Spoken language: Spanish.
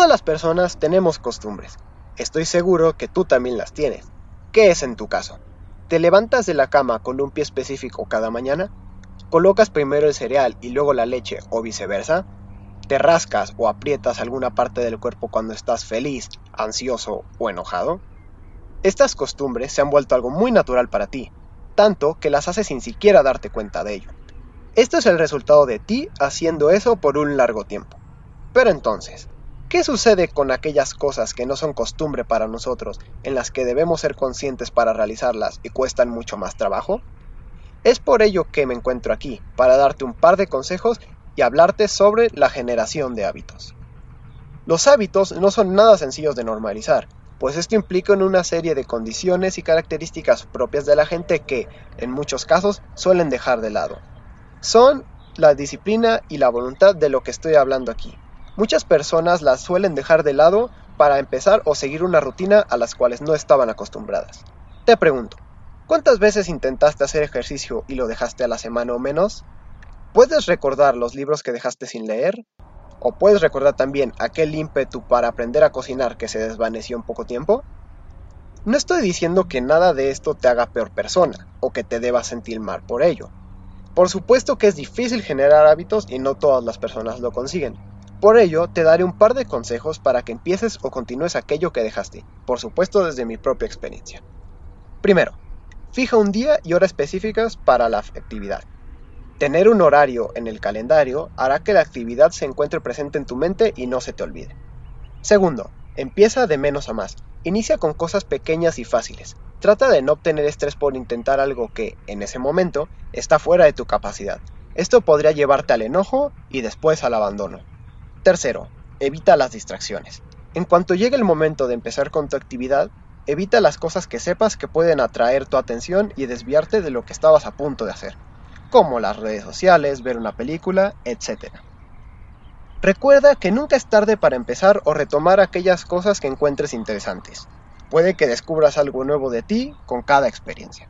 Todas las personas tenemos costumbres. Estoy seguro que tú también las tienes. ¿Qué es en tu caso? ¿Te levantas de la cama con un pie específico cada mañana? ¿Colocas primero el cereal y luego la leche o viceversa? ¿Te rascas o aprietas alguna parte del cuerpo cuando estás feliz, ansioso o enojado? Estas costumbres se han vuelto algo muy natural para ti, tanto que las haces sin siquiera darte cuenta de ello. Esto es el resultado de ti haciendo eso por un largo tiempo. Pero entonces, ¿qué sucede con aquellas cosas que no son costumbre para nosotros, en las que debemos ser conscientes para realizarlas y cuestan mucho más trabajo? Es por ello que me encuentro aquí, para darte un par de consejos y hablarte sobre la generación de hábitos. Los hábitos no son nada sencillos de normalizar, pues esto implica una serie de condiciones y características propias de la gente que, en muchos casos, suelen dejar de lado. Son la disciplina y la voluntad de lo que estoy hablando aquí. Muchas personas las suelen dejar de lado para empezar o seguir una rutina a las cuales no estaban acostumbradas. Te pregunto, ¿Cuántas veces intentaste hacer ejercicio y lo dejaste a la semana o menos? ¿Puedes recordar los libros que dejaste sin leer? ¿O puedes recordar también aquel ímpetu para aprender a cocinar que se desvaneció en poco tiempo? No estoy diciendo que nada de esto te haga peor persona o que te debas sentir mal por ello. Por supuesto que es difícil generar hábitos y no todas las personas lo consiguen. Por ello, te daré un par de consejos para que empieces o continúes aquello que dejaste, por supuesto desde mi propia experiencia. Primero, Fija un día y hora específicas para la actividad. Tener un horario en el calendario hará que la actividad se encuentre presente en tu mente y no se te olvide. Segundo, empieza de menos a más. Inicia con cosas pequeñas y fáciles. Trata de no obtener estrés por intentar algo que, en ese momento, está fuera de tu capacidad. Esto podría llevarte al enojo y después al abandono. Tercero, evita las distracciones. En cuanto llegue el momento de empezar con tu actividad, Evita las cosas que sepas que pueden atraer tu atención y desviarte de lo que estabas a punto de hacer, como las redes sociales, ver una película, etc. Recuerda que nunca es tarde para empezar o retomar aquellas cosas que encuentres interesantes. Puede que descubras algo nuevo de ti con cada experiencia.